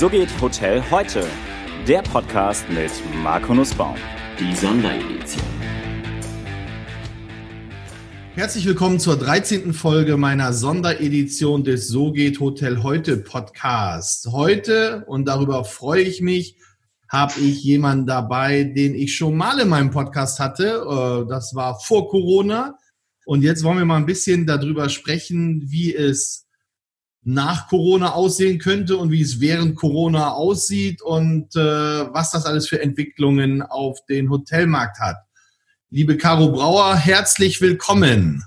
So geht Hotel heute. Der Podcast mit Marco Nussbaum. Die Sonderedition. Herzlich willkommen zur 13. Folge meiner Sonderedition des So geht Hotel heute Podcast. Heute, und darüber freue ich mich, habe ich jemanden dabei, den ich schon mal in meinem Podcast hatte. Äh, das war vor Corona. Und jetzt wollen wir mal ein bisschen darüber sprechen, wie es nach Corona aussehen könnte und wie es während Corona aussieht und äh, was das alles für Entwicklungen auf den Hotelmarkt hat. Liebe Caro Brauer, herzlich willkommen.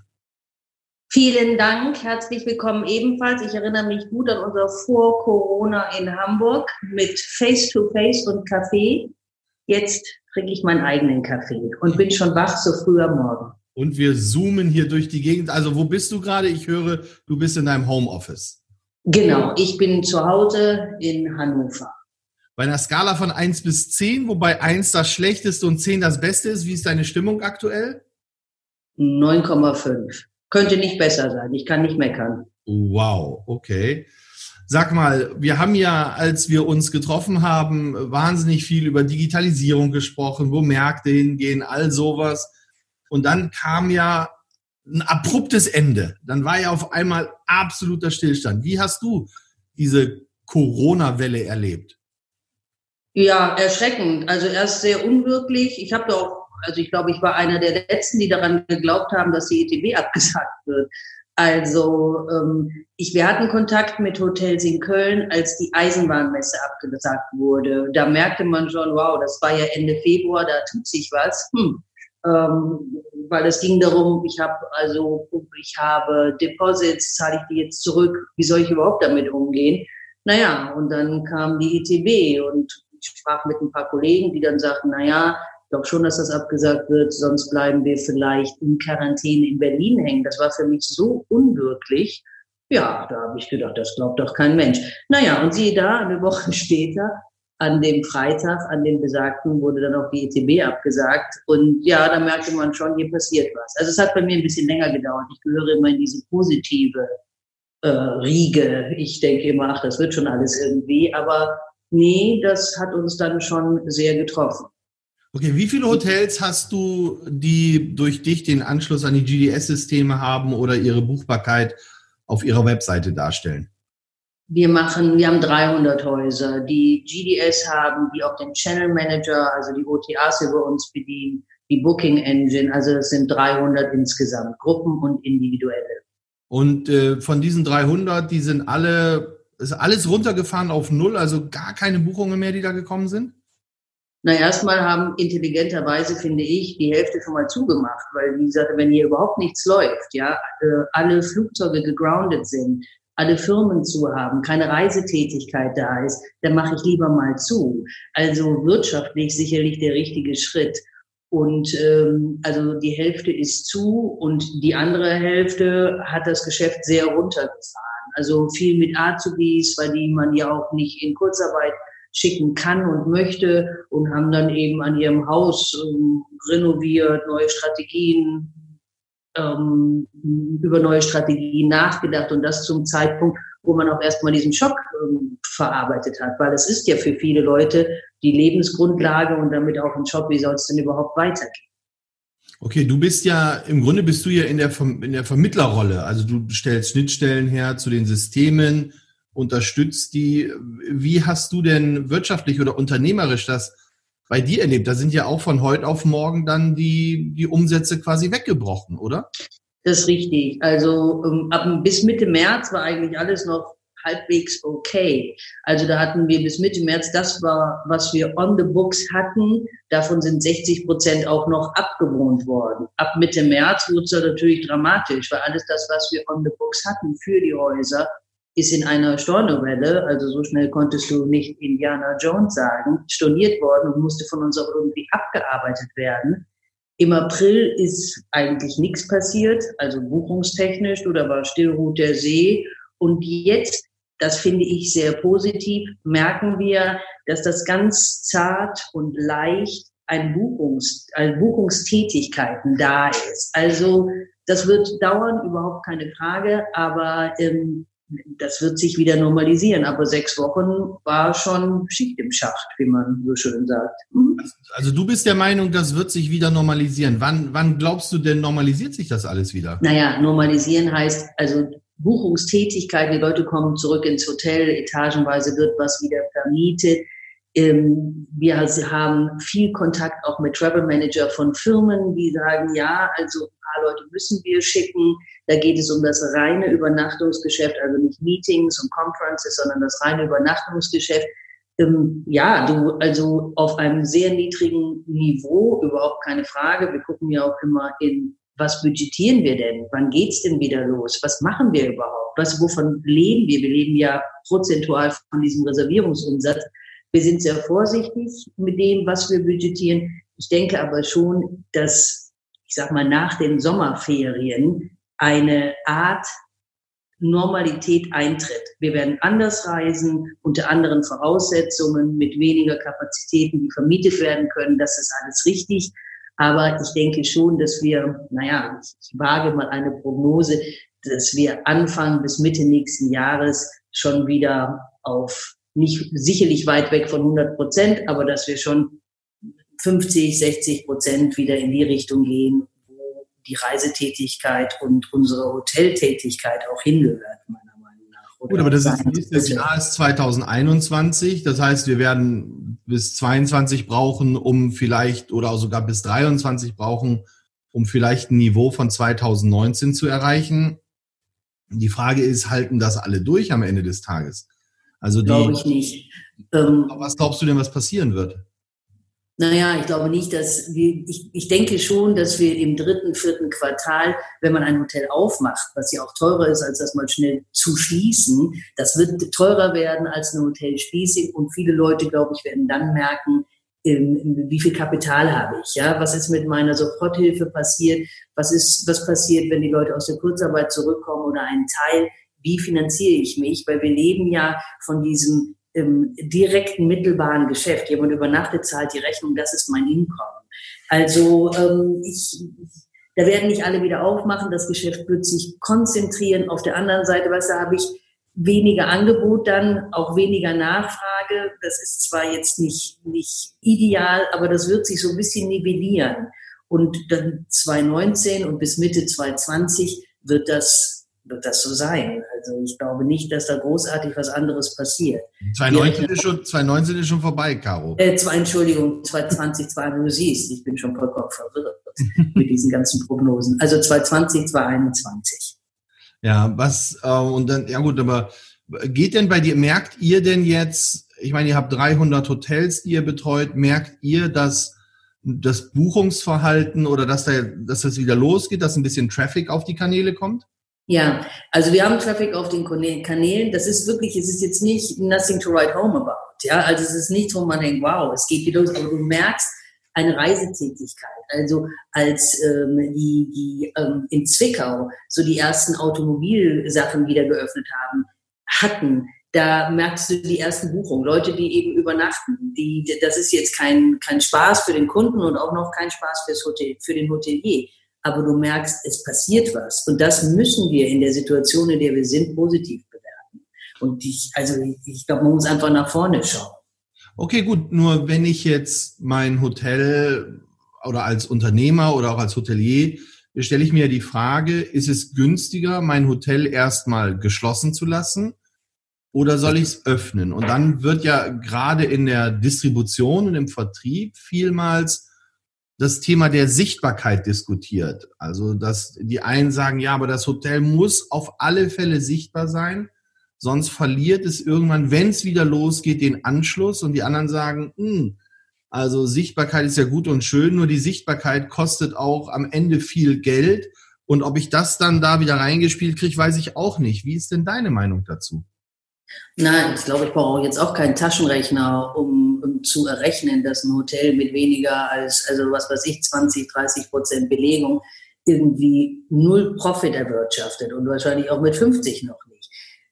Vielen Dank, herzlich willkommen ebenfalls. Ich erinnere mich gut an unser Vor Corona in Hamburg mit Face-to-Face -face und Kaffee. Jetzt trinke ich meinen eigenen Kaffee und bin schon wach so früh am Morgen. Und wir zoomen hier durch die Gegend. Also wo bist du gerade? Ich höre, du bist in deinem Homeoffice. Genau, ich bin zu Hause in Hannover. Bei einer Skala von 1 bis 10, wobei 1 das schlechteste und 10 das beste ist, wie ist deine Stimmung aktuell? 9,5. Könnte nicht besser sein. Ich kann nicht meckern. Wow, okay. Sag mal, wir haben ja, als wir uns getroffen haben, wahnsinnig viel über Digitalisierung gesprochen, wo Märkte hingehen, all sowas. Und dann kam ja ein abruptes Ende. Dann war ja auf einmal absoluter Stillstand. Wie hast du diese Corona-Welle erlebt? Ja, erschreckend. Also erst sehr unwirklich. Ich habe doch, also ich glaube, ich war einer der letzten, die daran geglaubt haben, dass die ETB abgesagt wird. Also ähm, ich, wir hatten Kontakt mit Hotels in Köln, als die Eisenbahnmesse abgesagt wurde. Da merkte man schon, wow, das war ja Ende Februar, da tut sich was. Hm. Ähm, weil es ging darum, ich habe also ich habe Deposits, zahle ich die jetzt zurück, wie soll ich überhaupt damit umgehen? Naja, und dann kam die ITB und ich sprach mit ein paar Kollegen, die dann sagten, naja, ich glaube schon, dass das abgesagt wird, sonst bleiben wir vielleicht in Quarantäne in Berlin hängen. Das war für mich so unwirklich. Ja, da habe ich gedacht, das glaubt doch kein Mensch. Naja, und siehe da, eine Woche später an dem Freitag, an dem besagten, wurde dann auch die ETB abgesagt. Und ja, da merkte man schon, hier passiert was. Also es hat bei mir ein bisschen länger gedauert. Ich gehöre immer in diese positive äh, Riege. Ich denke immer, ach, das wird schon alles irgendwie. Aber nee, das hat uns dann schon sehr getroffen. Okay, wie viele Hotels hast du, die durch dich den Anschluss an die GDS-Systeme haben oder ihre Buchbarkeit auf ihrer Webseite darstellen? Wir machen, wir haben 300 Häuser, die GDS haben, die auch den Channel Manager, also die OTAs über uns bedienen, die Booking Engine, also es sind 300 insgesamt, Gruppen und individuelle. Und äh, von diesen 300, die sind alle, ist alles runtergefahren auf Null, also gar keine Buchungen mehr, die da gekommen sind? Na, erstmal haben intelligenterweise, finde ich, die Hälfte schon mal zugemacht, weil, wie gesagt, wenn hier überhaupt nichts läuft, ja, äh, alle Flugzeuge gegroundet sind, alle Firmen zu haben, keine Reisetätigkeit da ist, dann mache ich lieber mal zu. Also wirtschaftlich sicherlich der richtige Schritt. Und ähm, also die Hälfte ist zu und die andere Hälfte hat das Geschäft sehr runtergefahren. Also viel mit Azubis, weil die man ja auch nicht in Kurzarbeit schicken kann und möchte und haben dann eben an ihrem Haus ähm, renoviert, neue Strategien ähm, über neue Strategien nachgedacht und das zum Zeitpunkt, wo man auch erstmal diesen Schock ähm, verarbeitet hat, weil es ist ja für viele Leute die Lebensgrundlage und damit auch ein Job, wie soll es denn überhaupt weitergehen? Okay, du bist ja, im Grunde bist du ja in der, in der Vermittlerrolle. Also du stellst Schnittstellen her zu den Systemen, unterstützt die. Wie hast du denn wirtschaftlich oder unternehmerisch das bei dir erlebt? Da sind ja auch von heute auf morgen dann die, die Umsätze quasi weggebrochen, oder? Das ist richtig. Also ähm, ab bis Mitte März war eigentlich alles noch halbwegs okay. Also da hatten wir bis Mitte März das war, was wir on the books hatten. Davon sind 60 Prozent auch noch abgewohnt worden. Ab Mitte März wurde es natürlich dramatisch, weil alles das, was wir on the books hatten für die Häuser, ist in einer Stornovelle, also so schnell konntest du nicht Indiana Jones sagen, storniert worden und musste von uns auch irgendwie abgearbeitet werden. Im April ist eigentlich nichts passiert, also buchungstechnisch oder war Stillruht der See. Und jetzt, das finde ich sehr positiv, merken wir, dass das ganz zart und leicht ein Buchungs, ein Buchungstätigkeiten da ist. Also das wird dauern, überhaupt keine Frage, aber ähm, das wird sich wieder normalisieren. Aber sechs Wochen war schon Schicht im Schacht, wie man so schön sagt. Mhm. Also du bist der Meinung, das wird sich wieder normalisieren. Wann, wann glaubst du denn, normalisiert sich das alles wieder? Naja, normalisieren heißt also Buchungstätigkeit, die Leute kommen zurück ins Hotel, etagenweise wird was wieder vermietet. Ähm, wir haben viel Kontakt auch mit Travel Manager von Firmen, die sagen, ja, also paar Leute müssen wir schicken. Da geht es um das reine Übernachtungsgeschäft, also nicht Meetings und Conferences, sondern das reine Übernachtungsgeschäft. Ähm, ja, du, also auf einem sehr niedrigen Niveau, überhaupt keine Frage. Wir gucken ja auch immer in, was budgetieren wir denn? Wann geht's denn wieder los? Was machen wir überhaupt? Was, wovon leben wir? Wir leben ja prozentual von diesem Reservierungsumsatz. Wir sind sehr vorsichtig mit dem, was wir budgetieren. Ich denke aber schon, dass, ich sag mal, nach den Sommerferien eine Art Normalität eintritt. Wir werden anders reisen, unter anderen Voraussetzungen, mit weniger Kapazitäten, die vermietet werden können. Das ist alles richtig. Aber ich denke schon, dass wir, naja, ich wage mal eine Prognose, dass wir Anfang bis Mitte nächsten Jahres schon wieder auf nicht sicherlich weit weg von 100 Prozent, aber dass wir schon 50, 60 Prozent wieder in die Richtung gehen, wo die Reisetätigkeit und unsere Hoteltätigkeit auch hingehört, meiner Meinung nach. Oder Gut, aber das, ist, das Jahr ist 2021, das heißt, wir werden bis 22 brauchen, um vielleicht, oder auch sogar bis 23 brauchen, um vielleicht ein Niveau von 2019 zu erreichen. Die Frage ist, halten das alle durch am Ende des Tages? Also glaube ich nicht. Ähm, was glaubst du denn, was passieren wird? Naja, ich glaube nicht, dass wir, ich, ich denke schon, dass wir im dritten, vierten Quartal, wenn man ein Hotel aufmacht, was ja auch teurer ist, als das mal schnell zu schließen, das wird teurer werden als eine Hotelschließung und viele Leute, glaube ich, werden dann merken, wie viel Kapital habe ich, ja, was ist mit meiner Soforthilfe passiert, was ist, was passiert, wenn die Leute aus der Kurzarbeit zurückkommen oder ein Teil? Wie finanziere ich mich, weil wir leben ja von diesem ähm, direkten, mittelbaren Geschäft. Jemand übernachtet, zahlt die Rechnung, das ist mein Einkommen. Also ähm, ich, da werden nicht alle wieder aufmachen, das Geschäft wird sich konzentrieren. Auf der anderen Seite, was da habe ich weniger Angebot dann, auch weniger Nachfrage. Das ist zwar jetzt nicht, nicht ideal, aber das wird sich so ein bisschen nivellieren. Und dann 2019 und bis Mitte 2020 wird das wird das so sein. Also ich glaube nicht, dass da großartig was anderes passiert. 2019 ist schon, 2019 ist schon vorbei, Caro. Äh, zwei, Entschuldigung, 2020, 2021, du siehst, ich bin schon vollkommen verwirrt mit diesen ganzen Prognosen. Also 2020, 2021. Ja, was, äh, und dann, ja gut, aber geht denn bei dir, merkt ihr denn jetzt, ich meine, ihr habt 300 Hotels, die ihr betreut, merkt ihr, dass das Buchungsverhalten oder dass, da, dass das wieder losgeht, dass ein bisschen Traffic auf die Kanäle kommt? Ja, also wir haben Traffic auf den Kanälen. Das ist wirklich, es ist jetzt nicht nothing to write home about. Ja, also es ist nicht, wo man denkt, wow, es geht wieder los, aber du merkst eine Reisetätigkeit. Also als ähm, die, die ähm, in Zwickau so die ersten Automobilsachen wieder geöffnet haben, hatten, da merkst du die ersten Buchungen. Leute, die eben übernachten. Die, das ist jetzt kein, kein Spaß für den Kunden und auch noch kein Spaß fürs Hotel, für den Hotelier aber du merkst, es passiert was. Und das müssen wir in der Situation, in der wir sind, positiv bewerten. Und ich, also ich glaube, man muss einfach nach vorne schauen. Okay, gut. Nur wenn ich jetzt mein Hotel oder als Unternehmer oder auch als Hotelier stelle ich mir die Frage, ist es günstiger, mein Hotel erstmal geschlossen zu lassen oder soll ich es öffnen? Und dann wird ja gerade in der Distribution und im Vertrieb vielmals das Thema der Sichtbarkeit diskutiert. Also, dass die einen sagen, ja, aber das Hotel muss auf alle Fälle sichtbar sein, sonst verliert es irgendwann, wenn es wieder losgeht, den Anschluss. Und die anderen sagen, mh, hm, also Sichtbarkeit ist ja gut und schön, nur die Sichtbarkeit kostet auch am Ende viel Geld. Und ob ich das dann da wieder reingespielt kriege, weiß ich auch nicht. Wie ist denn deine Meinung dazu? Nein, ich glaube, ich brauche jetzt auch keinen Taschenrechner, um, um, zu errechnen, dass ein Hotel mit weniger als, also was weiß ich, 20, 30 Prozent Belegung irgendwie null Profit erwirtschaftet und wahrscheinlich auch mit 50 noch nicht.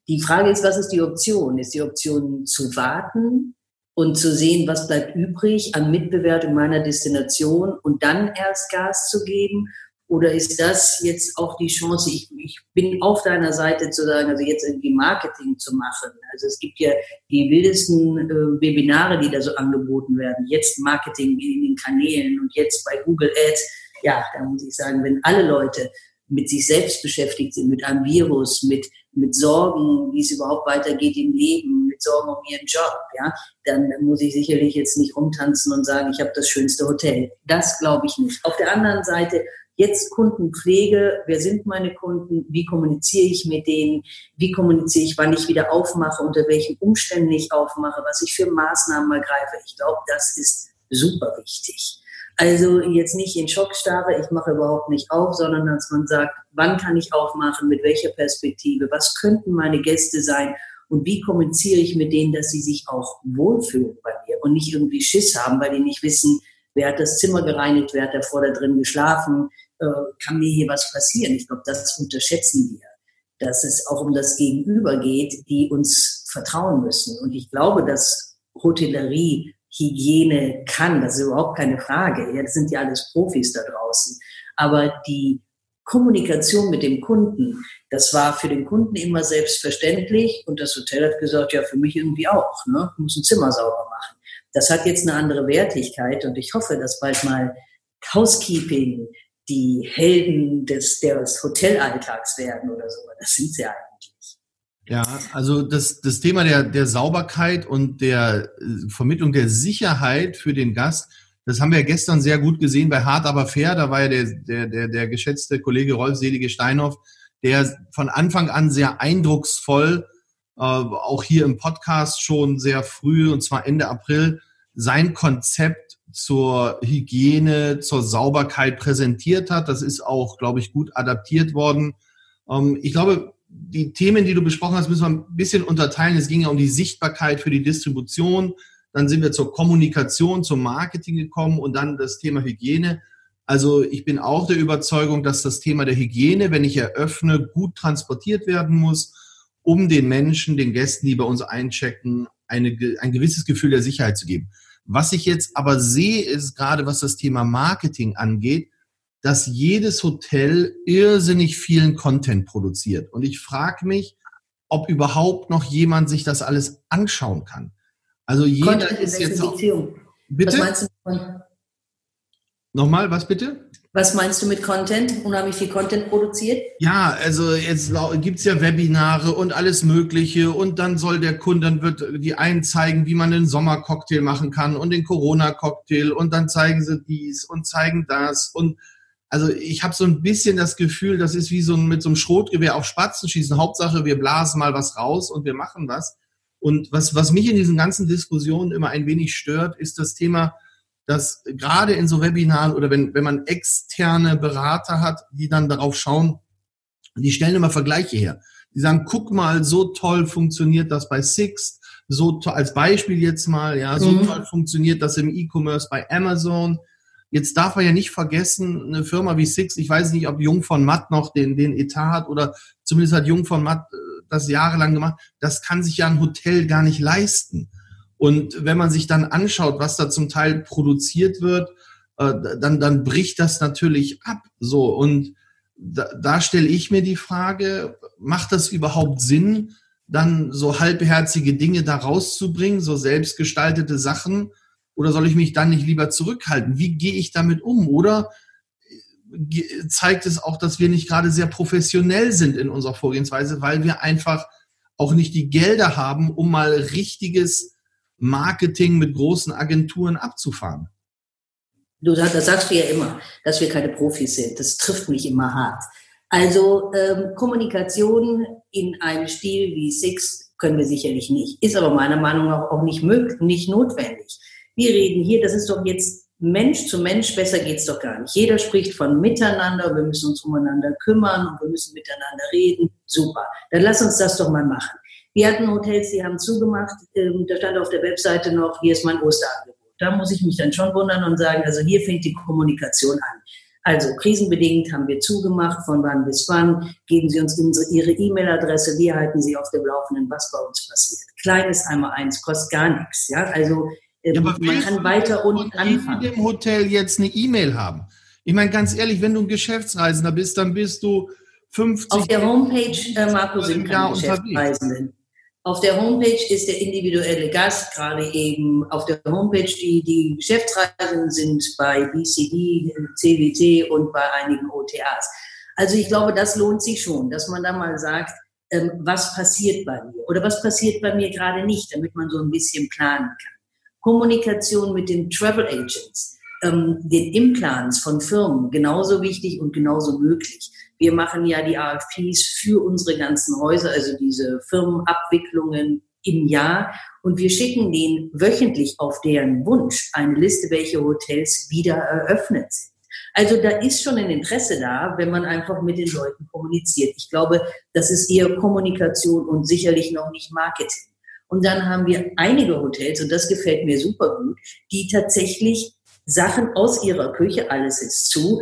Die Frage ist, was ist die Option? Ist die Option zu warten und zu sehen, was bleibt übrig an Mitbewertung meiner Destination und dann erst Gas zu geben? Oder ist das jetzt auch die Chance, ich, ich bin auf deiner Seite zu sagen, also jetzt irgendwie Marketing zu machen. Also es gibt ja die wildesten äh, Webinare, die da so angeboten werden. Jetzt Marketing in den Kanälen und jetzt bei Google Ads. Ja, da muss ich sagen, wenn alle Leute mit sich selbst beschäftigt sind, mit einem Virus, mit, mit Sorgen, wie es überhaupt weitergeht im Leben, mit Sorgen um ihren Job, ja, dann muss ich sicherlich jetzt nicht rumtanzen und sagen, ich habe das schönste Hotel. Das glaube ich nicht. Auf der anderen Seite Jetzt Kundenpflege, wer sind meine Kunden, wie kommuniziere ich mit denen, wie kommuniziere ich, wann ich wieder aufmache, unter welchen Umständen ich aufmache, was ich für Maßnahmen ergreife. Ich glaube, das ist super wichtig. Also jetzt nicht in Schockstarre, ich mache überhaupt nicht auf, sondern dass man sagt, wann kann ich aufmachen, mit welcher Perspektive, was könnten meine Gäste sein? Und wie kommuniziere ich mit denen, dass sie sich auch wohlfühlen bei mir und nicht irgendwie Schiss haben, weil die nicht wissen, wer hat das Zimmer gereinigt, wer hat davor da drin geschlafen, äh, kann mir hier was passieren. Ich glaube, das unterschätzen wir, dass es auch um das Gegenüber geht, die uns vertrauen müssen. Und ich glaube, dass Hotellerie Hygiene kann. Das ist überhaupt keine Frage. Das sind ja alles Profis da draußen. Aber die Kommunikation mit dem Kunden, das war für den Kunden immer selbstverständlich. Und das Hotel hat gesagt, ja, für mich irgendwie auch. Ne? Ich muss ein Zimmer sauber machen. Das hat jetzt eine andere Wertigkeit. Und ich hoffe, dass bald mal Housekeeping die Helden des, des Hotelalltags werden oder so. Das sind sie eigentlich. Ja, also das, das Thema der, der Sauberkeit und der äh, Vermittlung der Sicherheit für den Gast, das haben wir gestern sehr gut gesehen bei Hart aber fair. Da war ja der, der, der, der geschätzte Kollege Rolf Selige Steinhoff, der von Anfang an sehr eindrucksvoll, auch hier im Podcast schon sehr früh, und zwar Ende April, sein Konzept zur Hygiene, zur Sauberkeit präsentiert hat. Das ist auch, glaube ich, gut adaptiert worden. Ähm, ich glaube, die Themen, die du besprochen hast, müssen wir ein bisschen unterteilen. Es ging ja um die Sichtbarkeit für die Distribution. Dann sind wir zur Kommunikation, zum Marketing gekommen und dann das Thema Hygiene. Also ich bin auch der Überzeugung, dass das Thema der Hygiene, wenn ich eröffne, gut transportiert werden muss, um den Menschen, den Gästen, die bei uns einchecken, eine, ein gewisses Gefühl der Sicherheit zu geben. Was ich jetzt aber sehe, ist gerade was das Thema Marketing angeht, dass jedes Hotel irrsinnig vielen Content produziert. Und ich frage mich, ob überhaupt noch jemand sich das alles anschauen kann. Also jeder Content ist jetzt auch, Bitte? Was meinst du? Nochmal, was bitte? Was meinst du mit Content? Unheimlich viel Content produziert? Ja, also jetzt gibt's ja Webinare und alles Mögliche und dann soll der Kunde, dann wird die einen zeigen, wie man einen Sommercocktail machen kann und den Corona-Cocktail und dann zeigen sie dies und zeigen das und also ich habe so ein bisschen das Gefühl, das ist wie so ein, mit so einem Schrotgewehr auf Spatzen schießen. Hauptsache, wir blasen mal was raus und wir machen was. Und was, was mich in diesen ganzen Diskussionen immer ein wenig stört, ist das Thema, dass gerade in so Webinaren oder wenn, wenn man externe Berater hat, die dann darauf schauen, die stellen immer Vergleiche her. Die sagen, guck mal, so toll funktioniert das bei Six, so toll, als Beispiel jetzt mal, ja, so mhm. toll funktioniert das im E-Commerce bei Amazon Jetzt darf man ja nicht vergessen, eine Firma wie Six, ich weiß nicht, ob Jung von Matt noch den, den Etat hat oder zumindest hat Jung von Matt äh, das jahrelang gemacht. Das kann sich ja ein Hotel gar nicht leisten. Und wenn man sich dann anschaut, was da zum Teil produziert wird, äh, dann, dann bricht das natürlich ab. So. Und da, da stelle ich mir die Frage, macht das überhaupt Sinn, dann so halbherzige Dinge da rauszubringen, so selbstgestaltete Sachen, oder soll ich mich dann nicht lieber zurückhalten? Wie gehe ich damit um? Oder äh, zeigt es auch, dass wir nicht gerade sehr professionell sind in unserer Vorgehensweise, weil wir einfach auch nicht die Gelder haben, um mal richtiges Marketing mit großen Agenturen abzufahren. Du sagst, das sagst du ja immer, dass wir keine Profis sind. Das trifft mich immer hart. Also ähm, Kommunikation in einem Stil wie Six können wir sicherlich nicht. Ist aber meiner Meinung nach auch nicht möglich, nicht notwendig. Wir reden hier, das ist doch jetzt Mensch zu Mensch, besser geht's doch gar nicht. Jeder spricht von miteinander, wir müssen uns umeinander kümmern und wir müssen miteinander reden. Super. Dann lass uns das doch mal machen. Wir hatten Hotels, die haben zugemacht, ähm, da stand auf der Webseite noch, hier ist mein Osterangebot. Da muss ich mich dann schon wundern und sagen, also hier fängt die Kommunikation an. Also krisenbedingt haben wir zugemacht, von wann bis wann. Geben Sie uns Ihre E-Mail-Adresse, wir halten Sie auf dem Laufenden, was bei uns passiert. Kleines einmal eins, kostet gar nichts. Ja? Also ja, aber man kann weiter unten anfangen. in dem Hotel jetzt eine E-Mail haben. Ich meine, ganz ehrlich, wenn du ein Geschäftsreisender bist, dann bist du 50 Auf der Homepage, äh, Marco, sind keine Geschäftsreisenden. Auf der Homepage ist der individuelle Gast, gerade eben auf der Homepage, die, die Geschäftsreisenden sind bei BCD, CWT und bei einigen OTAs. Also ich glaube, das lohnt sich schon, dass man da mal sagt, ähm, was passiert bei mir oder was passiert bei mir gerade nicht, damit man so ein bisschen planen kann. Kommunikation mit den Travel Agents, ähm, den Implants von Firmen, genauso wichtig und genauso möglich. Wir machen ja die AFPs für unsere ganzen Häuser, also diese Firmenabwicklungen im Jahr. Und wir schicken denen wöchentlich auf deren Wunsch eine Liste, welche Hotels wieder eröffnet sind. Also da ist schon ein Interesse da, wenn man einfach mit den Leuten kommuniziert. Ich glaube, das ist eher Kommunikation und sicherlich noch nicht Marketing. Und dann haben wir einige Hotels, und das gefällt mir super gut, die tatsächlich Sachen aus ihrer Küche, alles ist zu,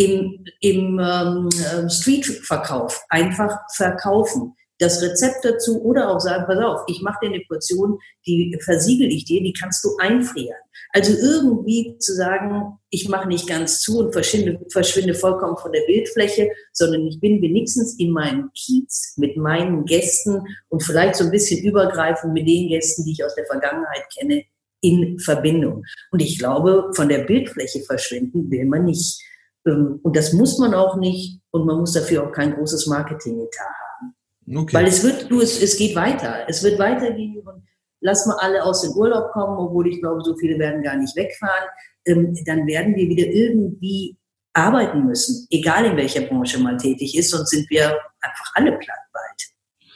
im, im ähm, ähm, Streetverkauf einfach verkaufen. Das Rezept dazu oder auch sagen, pass auf, ich mache dir eine Portion, die versiegel ich dir, die kannst du einfrieren. Also irgendwie zu sagen, ich mache nicht ganz zu und verschwinde, verschwinde vollkommen von der Bildfläche, sondern ich bin wenigstens in meinem Kiez mit meinen Gästen und vielleicht so ein bisschen übergreifend mit den Gästen, die ich aus der Vergangenheit kenne, in Verbindung. Und ich glaube, von der Bildfläche verschwinden will man nicht. Ähm, und das muss man auch nicht und man muss dafür auch kein großes Marketing-Etat haben. Okay. Weil es wird, du, es, es geht weiter. Es wird weitergehen und lass mal alle aus dem Urlaub kommen, obwohl ich glaube, so viele werden gar nicht wegfahren. Ähm, dann werden wir wieder irgendwie arbeiten müssen, egal in welcher Branche man tätig ist, sonst sind wir einfach alle platt bald.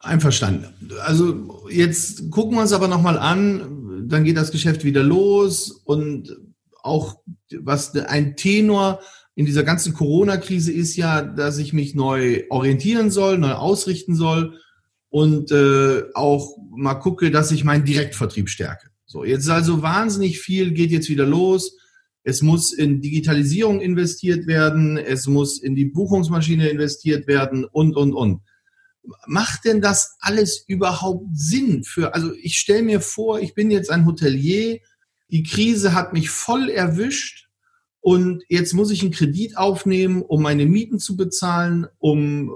Einverstanden. Also jetzt gucken wir uns aber nochmal an, dann geht das Geschäft wieder los und auch was ein Tenor in dieser ganzen Corona-Krise ist ja, dass ich mich neu orientieren soll, neu ausrichten soll und äh, auch mal gucke, dass ich meinen Direktvertrieb stärke. So, jetzt ist also wahnsinnig viel, geht jetzt wieder los. Es muss in Digitalisierung investiert werden, es muss in die Buchungsmaschine investiert werden und, und, und. Macht denn das alles überhaupt Sinn für, also ich stelle mir vor, ich bin jetzt ein Hotelier, die Krise hat mich voll erwischt und jetzt muss ich einen Kredit aufnehmen, um meine Mieten zu bezahlen, um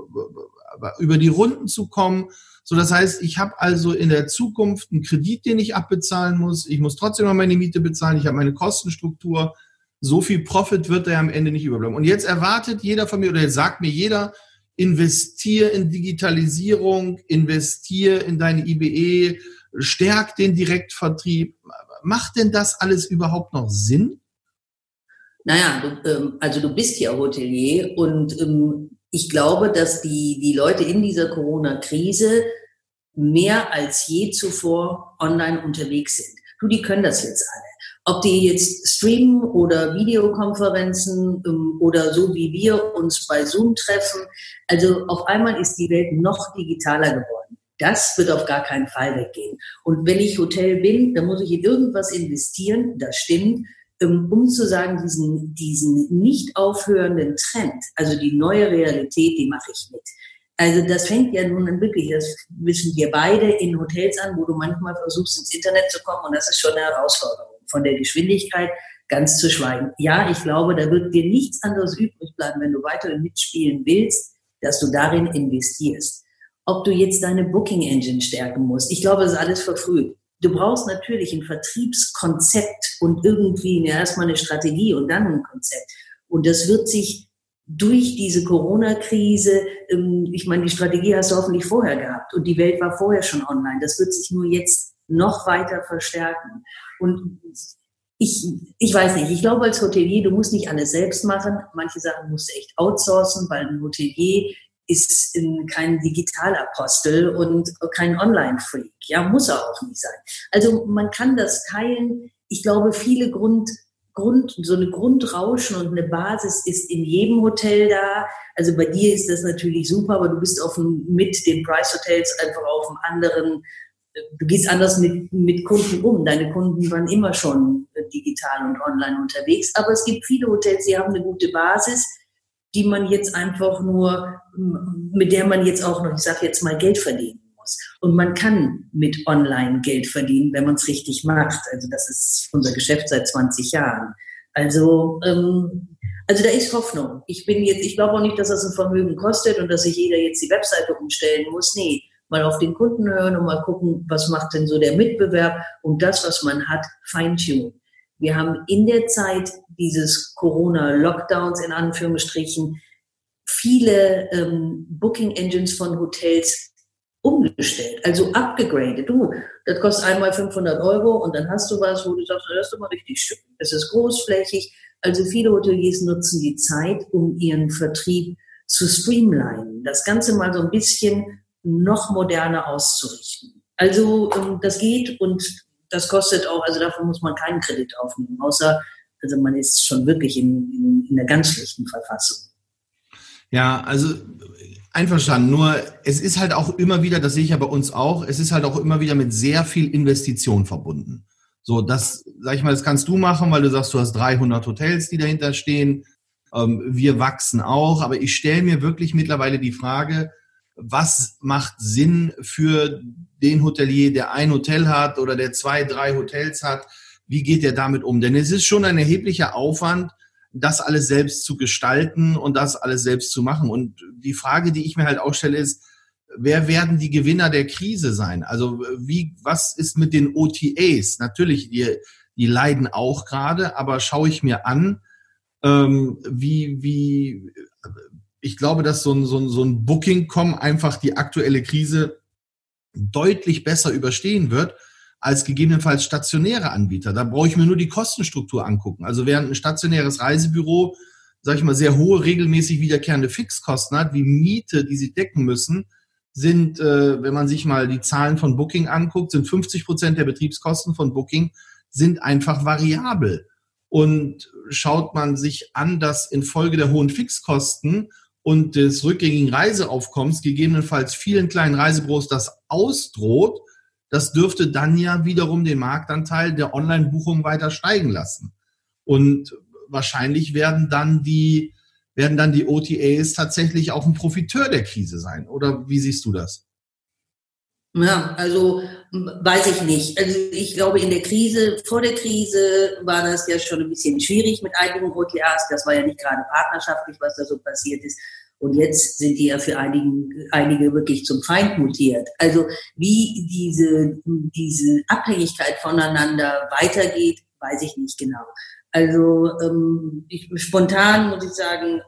über die Runden zu kommen. So, das heißt, ich habe also in der Zukunft einen Kredit, den ich abbezahlen muss. Ich muss trotzdem noch meine Miete bezahlen. Ich habe meine Kostenstruktur. So viel Profit wird da am Ende nicht überbleiben. Und jetzt erwartet jeder von mir oder jetzt sagt mir jeder, investier in Digitalisierung, investier in deine IBE, stärk den Direktvertrieb. Macht denn das alles überhaupt noch Sinn? Naja, du, ähm, also du bist ja Hotelier und ähm, ich glaube, dass die, die Leute in dieser Corona-Krise mehr als je zuvor online unterwegs sind. Du, die können das jetzt alle. Ob die jetzt streamen oder Videokonferenzen ähm, oder so wie wir uns bei Zoom treffen. Also auf einmal ist die Welt noch digitaler geworden. Das wird auf gar keinen Fall weggehen. Und wenn ich Hotel bin, dann muss ich in irgendwas investieren, das stimmt, ähm, um zu sagen, diesen, diesen nicht aufhörenden Trend, also die neue Realität, die mache ich mit. Also das fängt ja nun wirklich, das wissen wir beide, in Hotels an, wo du manchmal versuchst, ins Internet zu kommen und das ist schon eine Herausforderung. Von der Geschwindigkeit ganz zu schweigen. Ja, ich glaube, da wird dir nichts anderes übrig bleiben, wenn du weiterhin mitspielen willst, dass du darin investierst ob du jetzt deine Booking Engine stärken musst. Ich glaube, das ist alles verfrüht. Du brauchst natürlich ein Vertriebskonzept und irgendwie erstmal eine Strategie und dann ein Konzept. Und das wird sich durch diese Corona-Krise, ähm, ich meine, die Strategie hast du hoffentlich vorher gehabt und die Welt war vorher schon online. Das wird sich nur jetzt noch weiter verstärken. Und ich, ich weiß nicht, ich glaube als Hotelier, du musst nicht alles selbst machen. Manche Sachen musst du echt outsourcen, weil ein Hotelier ist kein Digitalapostel und kein Online-Freak. Ja, muss er auch nicht sein. Also man kann das teilen. Ich glaube, viele Grund, Grund, so eine Grundrauschen und eine Basis ist in jedem Hotel da. Also bei dir ist das natürlich super, aber du bist auf dem, mit den Price Hotels einfach auf einem anderen, du gehst anders mit, mit Kunden um. Deine Kunden waren immer schon digital und online unterwegs. Aber es gibt viele Hotels, die haben eine gute Basis die man jetzt einfach nur, mit der man jetzt auch noch, ich sage jetzt mal, Geld verdienen muss. Und man kann mit Online Geld verdienen, wenn man es richtig macht. Also das ist unser Geschäft seit 20 Jahren. Also, ähm, also da ist Hoffnung. Ich bin jetzt, ich glaube auch nicht, dass das ein Vermögen kostet und dass sich jeder jetzt die Webseite umstellen muss. Nee, mal auf den Kunden hören und mal gucken, was macht denn so der Mitbewerb und das, was man hat, feintunen. Wir haben in der Zeit dieses Corona-Lockdowns in Anführungsstrichen viele ähm, Booking Engines von Hotels umgestellt, also abgegradet. Du, das kostet einmal 500 Euro und dann hast du was, wo du sagst, das ist mal richtig schön. Es ist großflächig. Also viele Hoteliers nutzen die Zeit, um ihren Vertrieb zu streamlinen. Das Ganze mal so ein bisschen noch moderner auszurichten. Also ähm, das geht und das kostet auch, also dafür muss man keinen Kredit aufnehmen, außer also man ist schon wirklich in, in, in einer ganz schlechten Verfassung. Ja, also einverstanden. Nur es ist halt auch immer wieder, das sehe ich ja bei uns auch, es ist halt auch immer wieder mit sehr viel Investition verbunden. So, das, sag ich mal, das kannst du machen, weil du sagst, du hast 300 Hotels, die dahinter stehen. Ähm, wir wachsen auch, aber ich stelle mir wirklich mittlerweile die Frage, was macht Sinn für den Hotelier, der ein Hotel hat oder der zwei, drei Hotels hat? Wie geht er damit um? Denn es ist schon ein erheblicher Aufwand, das alles selbst zu gestalten und das alles selbst zu machen. Und die Frage, die ich mir halt auch stelle, ist, wer werden die Gewinner der Krise sein? Also wie, was ist mit den OTAs? Natürlich, die, die leiden auch gerade, aber schaue ich mir an, ähm, wie, wie, ich glaube, dass so ein, so ein, so ein Booking.com einfach die aktuelle Krise deutlich besser überstehen wird als gegebenenfalls stationäre Anbieter. Da brauche ich mir nur die Kostenstruktur angucken. Also während ein stationäres Reisebüro, sage ich mal, sehr hohe regelmäßig wiederkehrende Fixkosten hat, wie Miete, die sie decken müssen, sind, äh, wenn man sich mal die Zahlen von Booking anguckt, sind 50 Prozent der Betriebskosten von Booking sind einfach variabel. Und schaut man sich an, dass infolge der hohen Fixkosten und des rückgängigen Reiseaufkommens gegebenenfalls vielen kleinen Reisebüros das ausdroht, das dürfte dann ja wiederum den Marktanteil der Online-Buchung weiter steigen lassen. Und wahrscheinlich werden dann die, werden dann die OTAs tatsächlich auch ein Profiteur der Krise sein. Oder wie siehst du das? Ja, also weiß ich nicht. Also ich glaube, in der Krise, vor der Krise war das ja schon ein bisschen schwierig mit einigen OTAs. Das war ja nicht gerade partnerschaftlich, was da so passiert ist. Und jetzt sind die ja für einigen, einige wirklich zum Feind mutiert. Also wie diese, diese Abhängigkeit voneinander weitergeht, weiß ich nicht genau. Also ähm, ich, spontan muss ich sagen,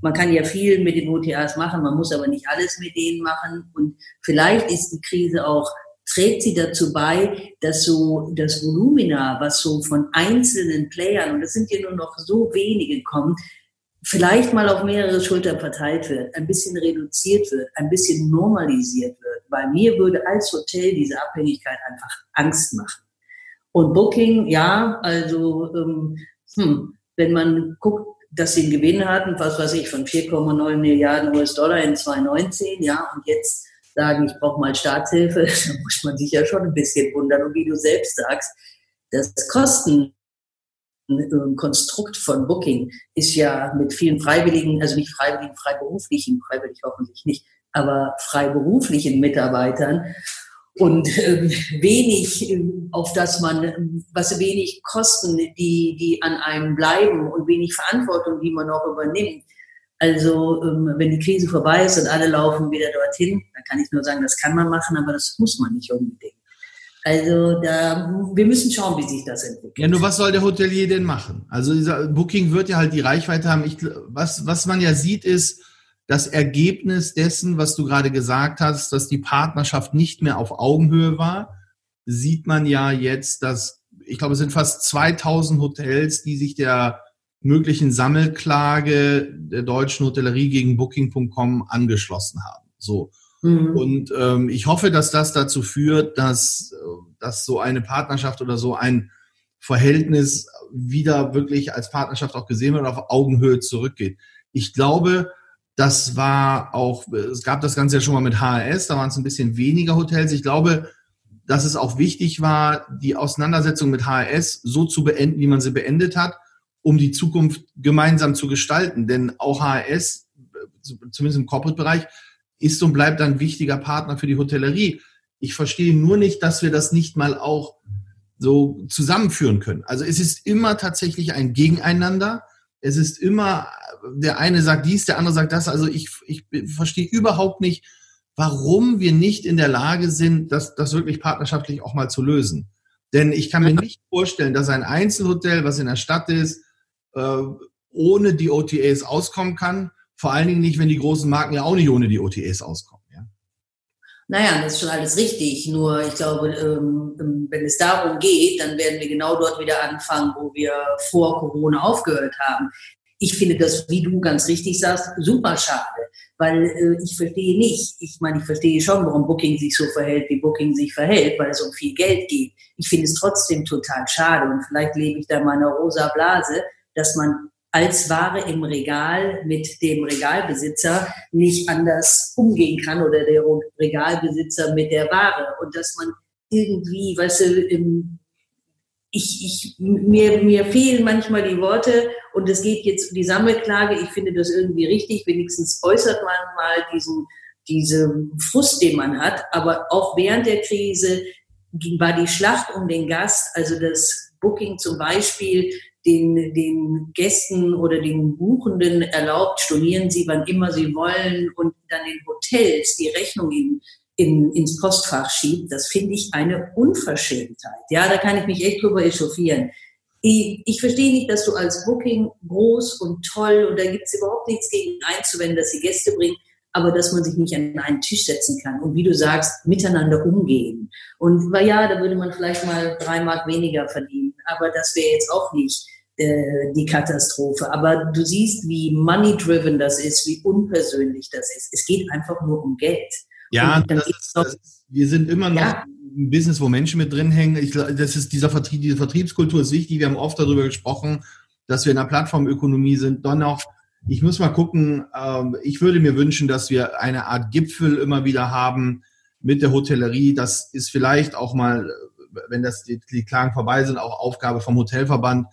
man kann ja viel mit den OTAs machen, man muss aber nicht alles mit denen machen. Und vielleicht ist die Krise auch, trägt sie dazu bei, dass so das Volumina, was so von einzelnen Playern, und das sind ja nur noch so wenige, kommt, vielleicht mal auf mehrere Schultern verteilt wird, ein bisschen reduziert wird, ein bisschen normalisiert wird. Weil mir würde als Hotel diese Abhängigkeit einfach Angst machen. Und Booking, ja, also ähm, hm, wenn man guckt, dass sie einen Gewinn hatten, was weiß ich, von 4,9 Milliarden US-Dollar in 2019, ja, und jetzt sagen, ich brauche mal Staatshilfe, da muss man sich ja schon ein bisschen wundern. Und wie du selbst sagst, das Kosten Konstrukt von Booking ist ja mit vielen Freiwilligen, also nicht Freiwilligen, Freiberuflichen, freiwillig hoffentlich nicht, aber freiberuflichen Mitarbeitern und äh, wenig, äh, auf das man, was wenig Kosten, die, die an einem bleiben und wenig Verantwortung, die man auch übernimmt. Also ähm, wenn die Krise vorbei ist und alle laufen wieder dorthin, dann kann ich nur sagen, das kann man machen, aber das muss man nicht unbedingt. Also da, wir müssen schauen, wie sich das entwickelt. Ja, nur was soll der Hotelier denn machen? Also dieser Booking wird ja halt die Reichweite haben. Ich, was, was man ja sieht, ist das Ergebnis dessen, was du gerade gesagt hast, dass die Partnerschaft nicht mehr auf Augenhöhe war, sieht man ja jetzt, dass, ich glaube, es sind fast 2000 Hotels, die sich der möglichen Sammelklage der deutschen Hotellerie gegen Booking.com angeschlossen haben. So. Mhm. Und ähm, ich hoffe, dass das dazu führt, dass, dass so eine Partnerschaft oder so ein Verhältnis wieder wirklich als Partnerschaft auch gesehen wird und auf Augenhöhe zurückgeht. Ich glaube, das war auch, es gab das Ganze ja schon mal mit HRS, da waren es ein bisschen weniger Hotels. Ich glaube, dass es auch wichtig war, die Auseinandersetzung mit HRS so zu beenden, wie man sie beendet hat, um die Zukunft gemeinsam zu gestalten. Denn auch HRS, zumindest im Corporate-Bereich, ist und bleibt ein wichtiger Partner für die Hotellerie. Ich verstehe nur nicht, dass wir das nicht mal auch so zusammenführen können. Also es ist immer tatsächlich ein Gegeneinander. Es ist immer, der eine sagt dies, der andere sagt das. Also ich, ich verstehe überhaupt nicht, warum wir nicht in der Lage sind, das, das wirklich partnerschaftlich auch mal zu lösen. Denn ich kann mir nicht vorstellen, dass ein Einzelhotel, was in der Stadt ist, äh, ohne die OTAs auskommen kann. Vor allen Dingen nicht, wenn die großen Marken ja auch nicht ohne die OTAs auskommen. Ja? Naja, das ist schon alles richtig. Nur ich glaube, ähm, ähm, wenn es darum geht, dann werden wir genau dort wieder anfangen, wo wir vor Corona aufgehört haben. Ich finde das, wie du ganz richtig sagst, super schade, weil äh, ich verstehe nicht, ich meine, ich verstehe schon, warum Booking sich so verhält, wie Booking sich verhält, weil es um viel Geld geht. Ich finde es trotzdem total schade und vielleicht lebe ich da in meiner rosa Blase, dass man als Ware im Regal mit dem Regalbesitzer nicht anders umgehen kann oder der Regalbesitzer mit der Ware und dass man irgendwie, weißt du, ich, ich, mir, mir fehlen manchmal die Worte und es geht jetzt um die Sammelklage. Ich finde das irgendwie richtig. Wenigstens äußert man mal diesen, diese Frust, den man hat. Aber auch während der Krise war die Schlacht um den Gast, also das Booking zum Beispiel, den, den Gästen oder den Buchenden erlaubt, stornieren sie, wann immer sie wollen und dann den Hotels die Rechnung in, in, ins Postfach schiebt, das finde ich eine Unverschämtheit. Ja, da kann ich mich echt drüber echauffieren. Ich, ich verstehe nicht, dass du als Booking groß und toll und da gibt es überhaupt nichts gegen einzuwenden, dass sie Gäste bringen, aber dass man sich nicht an einen Tisch setzen kann und wie du sagst, miteinander umgehen. Und ja, da würde man vielleicht mal drei Mark weniger verdienen, aber das wäre jetzt auch nicht äh, die Katastrophe. Aber du siehst, wie money-driven das ist, wie unpersönlich das ist. Es geht einfach nur um Geld. Ja, das ist, das ist, wir sind immer noch ja. ein Business, wo Menschen mit drin hängen. Ich, das ist dieser Vertrieb, diese Vertriebskultur ist wichtig. Wir haben oft darüber gesprochen, dass wir in einer Plattformökonomie sind. Dann auch, ich muss mal gucken, ähm, ich würde mir wünschen, dass wir eine Art Gipfel immer wieder haben mit der Hotellerie. Das ist vielleicht auch mal, wenn das die, die Klagen vorbei sind, auch Aufgabe vom Hotelverband,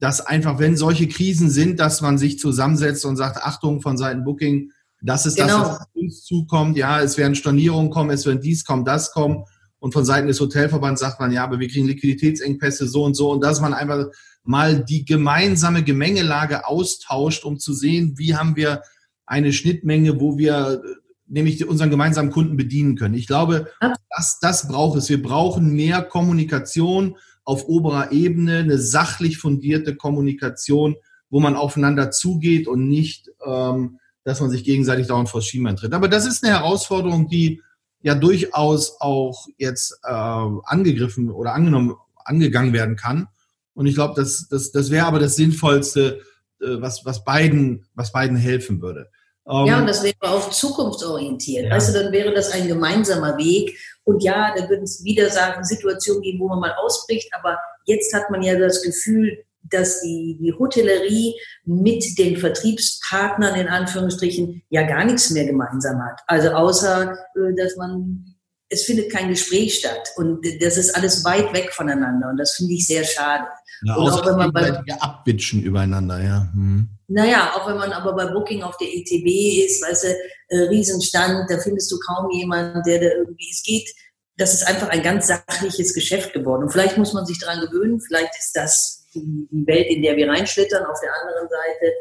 dass einfach, wenn solche Krisen sind, dass man sich zusammensetzt und sagt, Achtung von Seiten Booking, das ist genau. das, was uns zukommt. Ja, es werden Stornierungen kommen, es werden dies kommen, das kommen. Und von Seiten des Hotelverbands sagt man, ja, aber wir kriegen Liquiditätsengpässe so und so. Und dass man einfach mal die gemeinsame Gemengelage austauscht, um zu sehen, wie haben wir eine Schnittmenge, wo wir nämlich unseren gemeinsamen Kunden bedienen können. Ich glaube, das, das braucht es. Wir brauchen mehr Kommunikation auf oberer Ebene, eine sachlich fundierte Kommunikation, wo man aufeinander zugeht und nicht, ähm, dass man sich gegenseitig dauernd vor Schienbein tritt. Aber das ist eine Herausforderung, die ja durchaus auch jetzt äh, angegriffen oder angenommen, angegangen werden kann. Und ich glaube, das, das, das wäre aber das Sinnvollste, äh, was, was, beiden, was beiden helfen würde. Ähm, ja, und das wäre auch zukunftsorientiert. Ja. Also dann wäre das ein gemeinsamer Weg. Und ja, da würden es wieder sagen, Situationen geben, wo man mal ausbricht. Aber jetzt hat man ja das Gefühl, dass die, die Hotellerie mit den Vertriebspartnern in Anführungsstrichen ja gar nichts mehr gemeinsam hat. Also außer, äh, dass man, es findet kein Gespräch statt. Und das ist alles weit weg voneinander. Und das finde ich sehr schade. Ja, und auch wenn man bei abbitschen übereinander, ja. Hm. Naja, auch wenn man aber bei Booking auf der ETB ist, weißt du, äh, Riesenstand, da findest du kaum jemanden, der da irgendwie, es geht, das ist einfach ein ganz sachliches Geschäft geworden. Und vielleicht muss man sich daran gewöhnen, vielleicht ist das die, Welt, in der wir reinschlittern, auf der anderen Seite,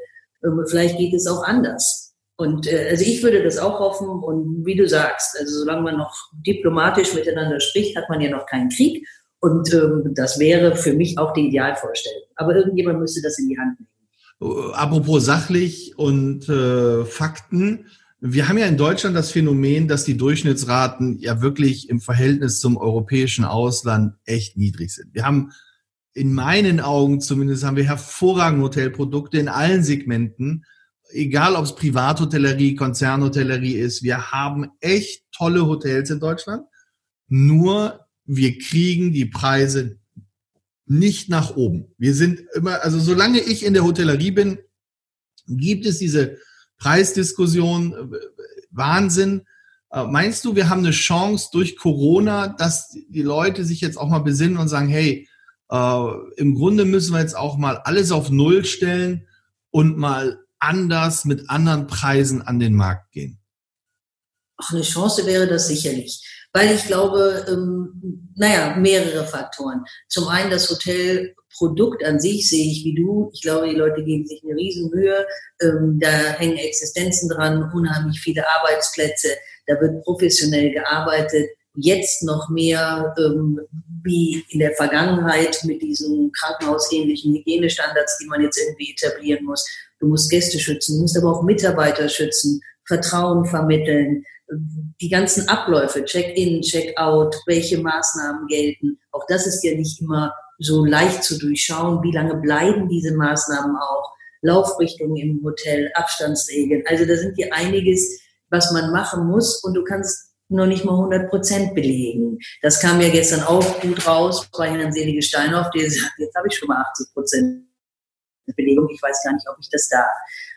äh, vielleicht geht es auch anders. Und äh, also ich würde das auch hoffen und wie du sagst, also solange man noch diplomatisch miteinander spricht, hat man ja noch keinen Krieg. Und ähm, das wäre für mich auch die Idealvorstellung. Aber irgendjemand müsste das in die Hand nehmen. Apropos sachlich und äh, Fakten. Wir haben ja in Deutschland das Phänomen, dass die Durchschnittsraten ja wirklich im Verhältnis zum europäischen Ausland echt niedrig sind. Wir haben in meinen Augen zumindest haben wir hervorragende Hotelprodukte in allen Segmenten, egal ob es Privathotellerie, Konzernhotellerie ist. Wir haben echt tolle Hotels in Deutschland. Nur wir kriegen die Preise nicht nach oben. Wir sind immer, also solange ich in der Hotellerie bin, gibt es diese Preisdiskussion, äh, Wahnsinn. Äh, meinst du, wir haben eine Chance durch Corona, dass die Leute sich jetzt auch mal besinnen und sagen, hey, äh, im Grunde müssen wir jetzt auch mal alles auf Null stellen und mal anders mit anderen Preisen an den Markt gehen? Ach, eine Chance wäre das sicherlich. Weil ich glaube, ähm, naja, mehrere Faktoren. Zum einen das Hotelprodukt an sich sehe ich wie du. Ich glaube, die Leute geben sich eine Riesenmühe. Ähm, da hängen Existenzen dran, unheimlich viele Arbeitsplätze. Da wird professionell gearbeitet. Jetzt noch mehr ähm, wie in der Vergangenheit mit diesen krankenhausähnlichen Hygienestandards, die man jetzt irgendwie etablieren muss. Du musst Gäste schützen, musst aber auch Mitarbeiter schützen, Vertrauen vermitteln, die ganzen Abläufe, Check-in, Check-out, welche Maßnahmen gelten. Auch das ist ja nicht immer so leicht zu durchschauen. Wie lange bleiben diese Maßnahmen auch? Laufrichtungen im Hotel, Abstandsregeln. Also da sind hier einiges, was man machen muss und du kannst noch nicht mal 100 Prozent belegen. Das kam ja gestern auch gut raus bei Herrn Selige Steinhoff, der sagt, jetzt habe ich schon mal 80 Prozent Belegung, ich weiß gar nicht, ob ich das darf.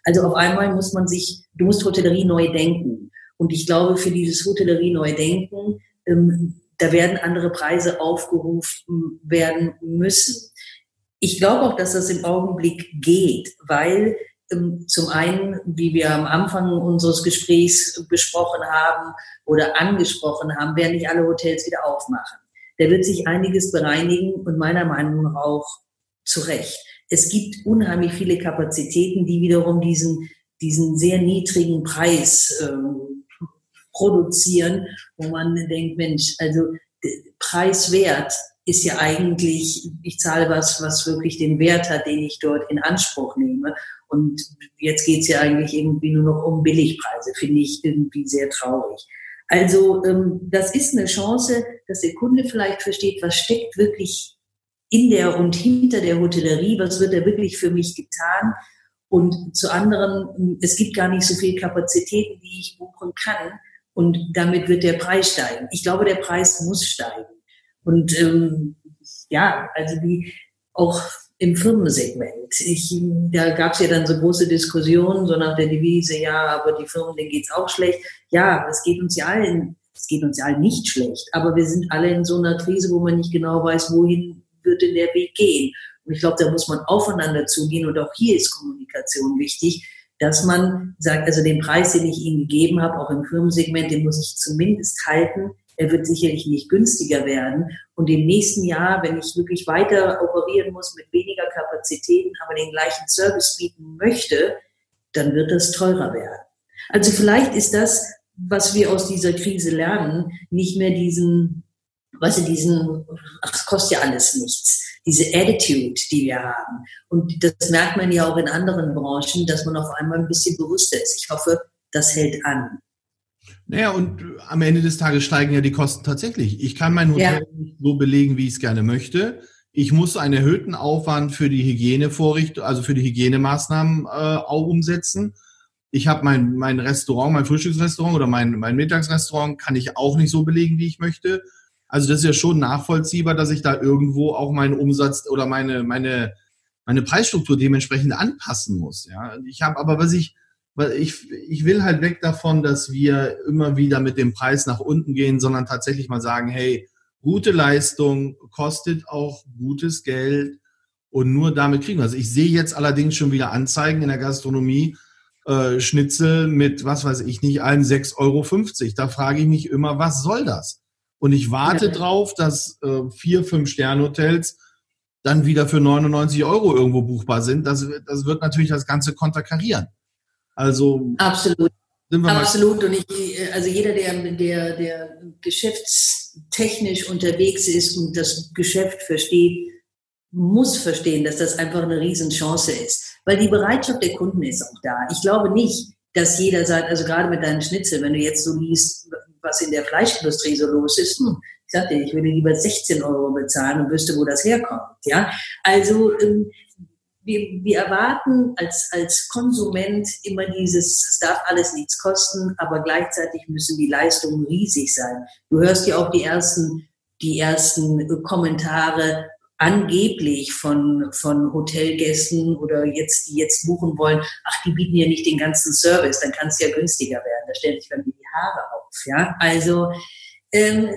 Also auf einmal muss man sich, du musst Hotellerie neu denken. Und ich glaube, für dieses Hotellerie neu denken, ähm, da werden andere Preise aufgerufen werden müssen. Ich glaube auch, dass das im Augenblick geht, weil ähm, zum einen, wie wir am Anfang unseres Gesprächs besprochen haben oder angesprochen haben, werden nicht alle Hotels wieder aufmachen. Da wird sich einiges bereinigen und meiner Meinung nach auch zu Recht. Es gibt unheimlich viele Kapazitäten, die wiederum diesen, diesen sehr niedrigen Preis ähm, produzieren, wo man denkt, Mensch, also preiswert ist ja eigentlich, ich zahle was, was wirklich den Wert hat, den ich dort in Anspruch nehme. Und jetzt geht es ja eigentlich irgendwie nur noch um Billigpreise, finde ich irgendwie sehr traurig. Also ähm, das ist eine Chance, dass der Kunde vielleicht versteht, was steckt wirklich in der und hinter der Hotellerie, was wird da wirklich für mich getan. Und zu anderen, es gibt gar nicht so viel Kapazitäten, die ich buchen kann. Und damit wird der Preis steigen. Ich glaube, der Preis muss steigen. Und ähm, ja, also wie auch im Firmensegment. Ich, da gab es ja dann so große Diskussionen, so nach der Devise, ja, aber die Firmen, denen geht's auch schlecht. Ja, es geht uns ja allen, es geht uns ja allen nicht schlecht, aber wir sind alle in so einer Krise, wo man nicht genau weiß, wohin wird denn der Weg gehen. Und ich glaube, da muss man aufeinander zugehen und auch hier ist Kommunikation wichtig, dass man sagt, also den Preis, den ich Ihnen gegeben habe, auch im Firmensegment, den muss ich zumindest halten er wird sicherlich nicht günstiger werden. Und im nächsten Jahr, wenn ich wirklich weiter operieren muss mit weniger Kapazitäten, aber den gleichen Service bieten möchte, dann wird das teurer werden. Also vielleicht ist das, was wir aus dieser Krise lernen, nicht mehr diesen, was weißt diesen, ach, es kostet ja alles nichts. Diese Attitude, die wir haben. Und das merkt man ja auch in anderen Branchen, dass man auf einmal ein bisschen bewusster ist. Ich hoffe, das hält an. Naja, und am Ende des Tages steigen ja die Kosten tatsächlich. Ich kann mein Hotel ja. nicht so belegen, wie ich es gerne möchte. Ich muss einen erhöhten Aufwand für die Hygienevorrichtung, also für die Hygienemaßnahmen äh, auch umsetzen. Ich habe mein, mein Restaurant, mein Frühstücksrestaurant oder mein, mein Mittagsrestaurant kann ich auch nicht so belegen, wie ich möchte. Also das ist ja schon nachvollziehbar, dass ich da irgendwo auch meinen Umsatz oder meine, meine, meine Preisstruktur dementsprechend anpassen muss. Ja, ich habe aber, was ich ich, ich will halt weg davon, dass wir immer wieder mit dem Preis nach unten gehen, sondern tatsächlich mal sagen, hey, gute Leistung kostet auch gutes Geld und nur damit kriegen wir. Also ich sehe jetzt allerdings schon wieder Anzeigen in der Gastronomie, äh, Schnitzel mit, was weiß ich nicht, allen 6,50 Euro. Da frage ich mich immer, was soll das? Und ich warte ja. drauf, dass äh, vier, fünf Sternhotels dann wieder für 99 Euro irgendwo buchbar sind. Das, das wird natürlich das Ganze konterkarieren. Also absolut. Absolut. Und ich, also jeder, der, der, der geschäftstechnisch unterwegs ist und das Geschäft versteht, muss verstehen, dass das einfach eine Riesenchance ist. Weil die Bereitschaft der Kunden ist auch da. Ich glaube nicht, dass jeder sagt, also gerade mit deinen Schnitzel, wenn du jetzt so liest, was in der Fleischindustrie so los ist, hm, ich sagte, ich würde lieber 16 Euro bezahlen und wüsste, wo das herkommt. Ja, also ähm, wir, wir erwarten als, als Konsument immer dieses, es darf alles nichts kosten, aber gleichzeitig müssen die Leistungen riesig sein. Du hörst ja auch die ersten, die ersten Kommentare angeblich von, von Hotelgästen oder jetzt, die jetzt buchen wollen, ach, die bieten ja nicht den ganzen Service, dann kann es ja günstiger werden. Da stellt sich dann die Haare auf. Ja, also ähm,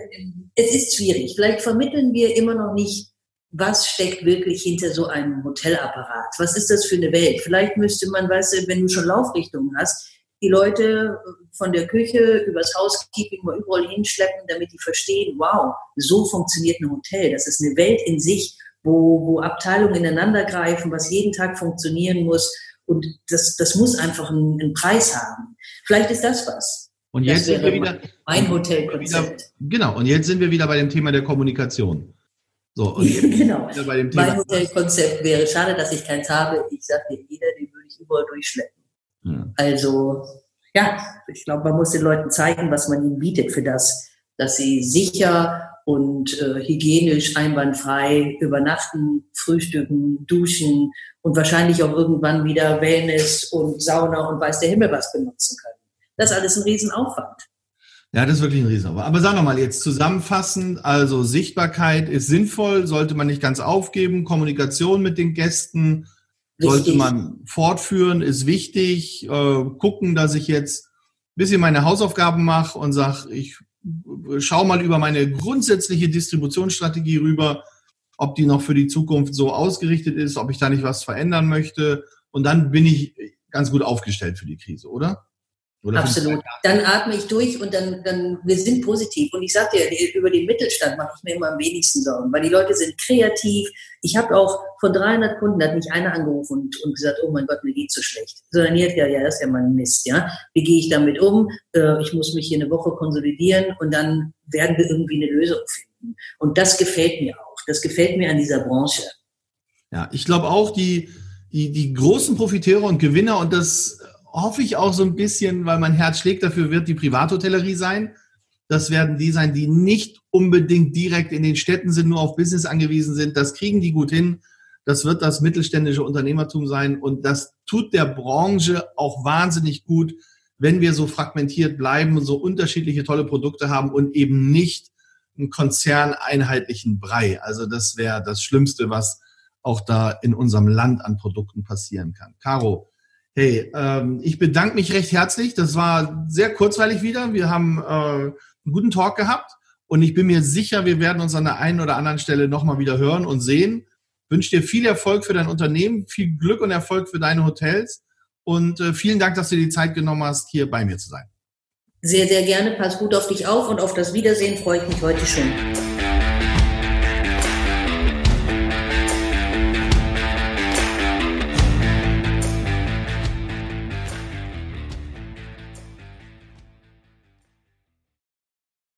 es ist schwierig. Vielleicht vermitteln wir immer noch nicht was steckt wirklich hinter so einem Hotelapparat? Was ist das für eine Welt? Vielleicht müsste man, weißt du, wenn du schon Laufrichtungen hast, die Leute von der Küche übers Housekeeping mal überall hinschleppen, damit die verstehen, wow, so funktioniert ein Hotel. Das ist eine Welt in sich, wo, wo Abteilungen ineinandergreifen, was jeden Tag funktionieren muss. Und das, das muss einfach einen, einen Preis haben. Vielleicht ist das was. Und jetzt sind wir wieder mein Hotelkonzept. Genau. Und jetzt sind wir wieder bei dem Thema der Kommunikation. So, und genau. mein Hotelkonzept wäre schade, dass ich keins habe. Ich sage dir, jeder, den würde ich überall durchschleppen. Ja. Also, ja, ich glaube, man muss den Leuten zeigen, was man ihnen bietet für das, dass sie sicher und äh, hygienisch einwandfrei übernachten, frühstücken, duschen und wahrscheinlich auch irgendwann wieder Wellness und Sauna und weiß der Himmel was benutzen können. Das ist alles ein Riesenaufwand. Ja, das ist wirklich ein Riesenaufwand. Aber sagen wir mal jetzt zusammenfassend, also Sichtbarkeit ist sinnvoll, sollte man nicht ganz aufgeben, Kommunikation mit den Gästen sollte man fortführen, ist wichtig, äh, gucken, dass ich jetzt ein bisschen meine Hausaufgaben mache und sage, ich schau mal über meine grundsätzliche Distributionsstrategie rüber, ob die noch für die Zukunft so ausgerichtet ist, ob ich da nicht was verändern möchte. Und dann bin ich ganz gut aufgestellt für die Krise, oder? Oder Absolut. Dann atme ich durch und dann, dann, wir sind positiv. Und ich sage dir, über den Mittelstand mache ich mir immer am wenigsten Sorgen, weil die Leute sind kreativ. Ich habe auch von 300 Kunden, da hat mich einer angerufen und, und gesagt, oh mein Gott, mir geht's so schlecht. Sondern jetzt, ja, ja, das ist ja mal ein Mist, ja. Wie gehe ich damit um? Äh, ich muss mich hier eine Woche konsolidieren und dann werden wir irgendwie eine Lösung finden. Und das gefällt mir auch. Das gefällt mir an dieser Branche. Ja, ich glaube auch, die, die, die großen Profiteure und Gewinner und das hoffe ich auch so ein bisschen, weil mein Herz schlägt dafür, wird die Privathotellerie sein. Das werden die sein, die nicht unbedingt direkt in den Städten sind, nur auf Business angewiesen sind. Das kriegen die gut hin. Das wird das mittelständische Unternehmertum sein. Und das tut der Branche auch wahnsinnig gut, wenn wir so fragmentiert bleiben und so unterschiedliche tolle Produkte haben und eben nicht einen konzerneinheitlichen Brei. Also das wäre das Schlimmste, was auch da in unserem Land an Produkten passieren kann. Caro, Hey, ähm, ich bedanke mich recht herzlich. Das war sehr kurzweilig wieder. Wir haben äh, einen guten Talk gehabt und ich bin mir sicher, wir werden uns an der einen oder anderen Stelle nochmal wieder hören und sehen. wünsche dir viel Erfolg für dein Unternehmen, viel Glück und Erfolg für deine Hotels und äh, vielen Dank, dass du dir die Zeit genommen hast, hier bei mir zu sein. Sehr, sehr gerne. Pass gut auf dich auf und auf das Wiedersehen freue ich mich heute schon.